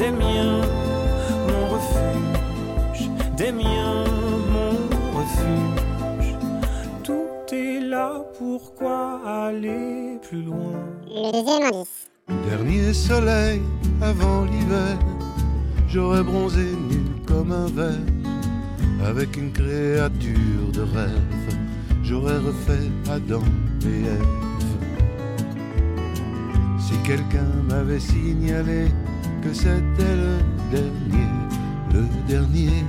des miens, mon refuge, des miens, mon refuge. Tout est là, pourquoi aller plus loin? Le deuxième indice. Dernier soleil avant l'hiver, j'aurais bronzé nu comme un verre, avec une créature de rêve, j'aurais refait Adam et Ève. Si quelqu'un m'avait signalé que c'était le dernier, le dernier.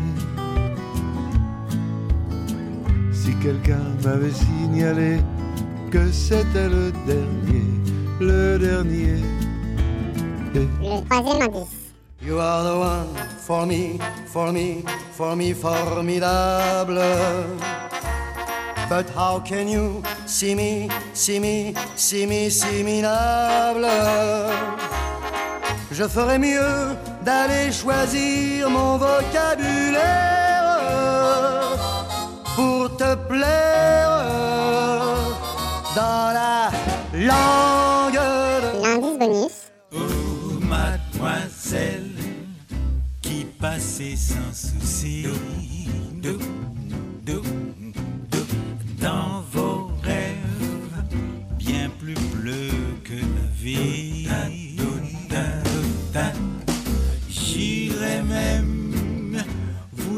Si quelqu'un m'avait signalé que c'était le dernier, le dernier. Et Le troisième indice. You are the one for me, for me, for me, formidable. But how can you see me, see me, see me, see me minable? Je ferais mieux d'aller choisir mon vocabulaire pour te plaire dans la langue de L'indice bonus. Oh, mademoiselle, qui passait sans souci dou, dou, dou, dans vos rêves, bien plus bleu que la vie.